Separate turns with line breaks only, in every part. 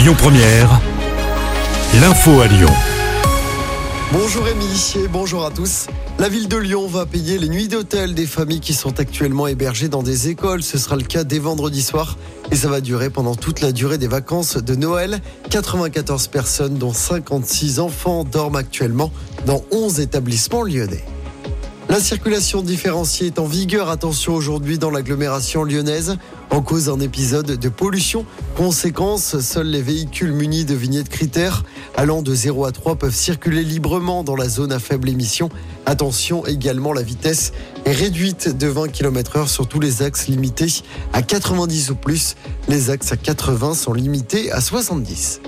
Lyon Première, l'info à Lyon.
Bonjour Rémi et bonjour à tous. La ville de Lyon va payer les nuits d'hôtel des familles qui sont actuellement hébergées dans des écoles. Ce sera le cas dès vendredi soir et ça va durer pendant toute la durée des vacances de Noël. 94 personnes, dont 56 enfants, dorment actuellement dans 11 établissements lyonnais. La circulation différenciée est en vigueur. Attention aujourd'hui dans l'agglomération lyonnaise. En cause d'un épisode de pollution. Conséquence, seuls les véhicules munis de vignettes critères allant de 0 à 3 peuvent circuler librement dans la zone à faible émission. Attention également, la vitesse est réduite de 20 km heure sur tous les axes limités à 90 ou plus. Les axes à 80 sont limités à 70.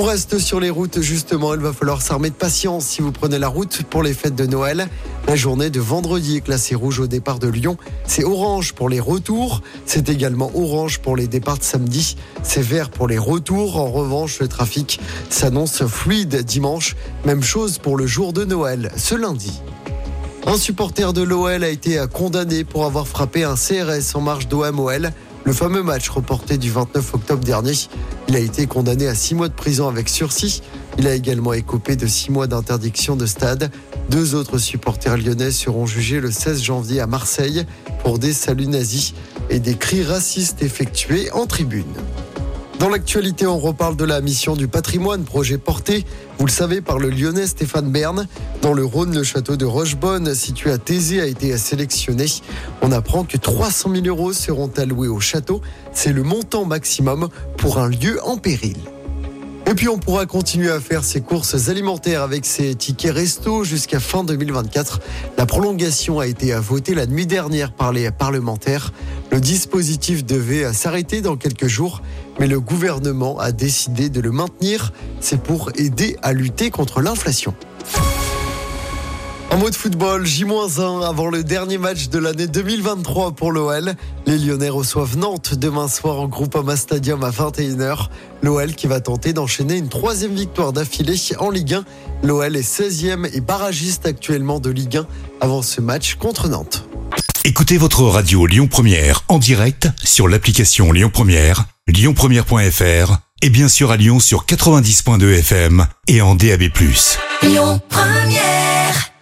On reste sur les routes justement, il va falloir s'armer de patience si vous prenez la route pour les fêtes de Noël. La journée de vendredi est classée rouge au départ de Lyon. C'est orange pour les retours. C'est également orange pour les départs de samedi. C'est vert pour les retours. En revanche, le trafic s'annonce fluide dimanche. Même chose pour le jour de Noël, ce lundi. Un supporter de l'OL a été condamné pour avoir frappé un CRS en marge d'OMOL. Le fameux match reporté du 29 octobre dernier, il a été condamné à six mois de prison avec sursis. Il a également écopé de six mois d'interdiction de stade. Deux autres supporters lyonnais seront jugés le 16 janvier à Marseille pour des saluts nazis et des cris racistes effectués en tribune. Dans l'actualité, on reparle de la mission du patrimoine, projet porté, vous le savez, par le lyonnais Stéphane Bern. Dans le Rhône, le château de Rochebonne, situé à Thésée, a été sélectionné. On apprend que 300 000 euros seront alloués au château. C'est le montant maximum pour un lieu en péril. Et puis on pourra continuer à faire ses courses alimentaires avec ses tickets resto jusqu'à fin 2024. La prolongation a été votée la nuit dernière par les parlementaires. Le dispositif devait s'arrêter dans quelques jours, mais le gouvernement a décidé de le maintenir. C'est pour aider à lutter contre l'inflation. En mode football, J-1 avant le dernier match de l'année 2023 pour l'OL. Les Lyonnais reçoivent Nantes demain soir en Groupama Stadium à 21h. L'OL qui va tenter d'enchaîner une troisième victoire d'affilée en Ligue 1. L'OL est 16e et barragiste actuellement de Ligue 1 avant ce match contre Nantes.
Écoutez votre radio Lyon Première en direct sur l'application Lyon Première, lyonpremière.fr et bien sûr à Lyon sur 90.2 FM et en DAB+.
Lyon Première